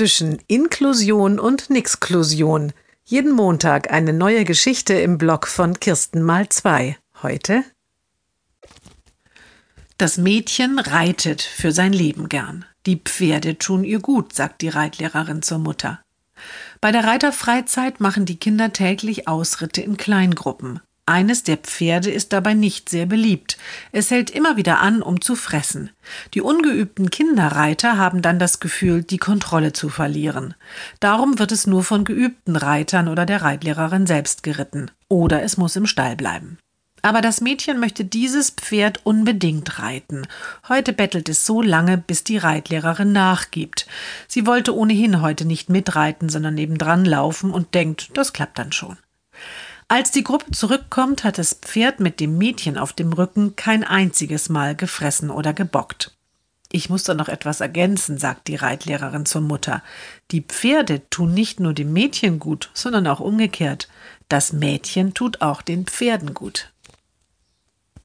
zwischen Inklusion und Nixklusion. Jeden Montag eine neue Geschichte im Blog von Kirsten mal zwei. Heute Das Mädchen reitet für sein Leben gern. Die Pferde tun ihr gut, sagt die Reitlehrerin zur Mutter. Bei der Reiterfreizeit machen die Kinder täglich Ausritte in Kleingruppen. Eines der Pferde ist dabei nicht sehr beliebt. Es hält immer wieder an, um zu fressen. Die ungeübten Kinderreiter haben dann das Gefühl, die Kontrolle zu verlieren. Darum wird es nur von geübten Reitern oder der Reitlehrerin selbst geritten. Oder es muss im Stall bleiben. Aber das Mädchen möchte dieses Pferd unbedingt reiten. Heute bettelt es so lange, bis die Reitlehrerin nachgibt. Sie wollte ohnehin heute nicht mitreiten, sondern nebendran laufen und denkt, das klappt dann schon. Als die Gruppe zurückkommt, hat das Pferd mit dem Mädchen auf dem Rücken kein einziges Mal gefressen oder gebockt. Ich muss da noch etwas ergänzen, sagt die Reitlehrerin zur Mutter. Die Pferde tun nicht nur dem Mädchen gut, sondern auch umgekehrt. Das Mädchen tut auch den Pferden gut.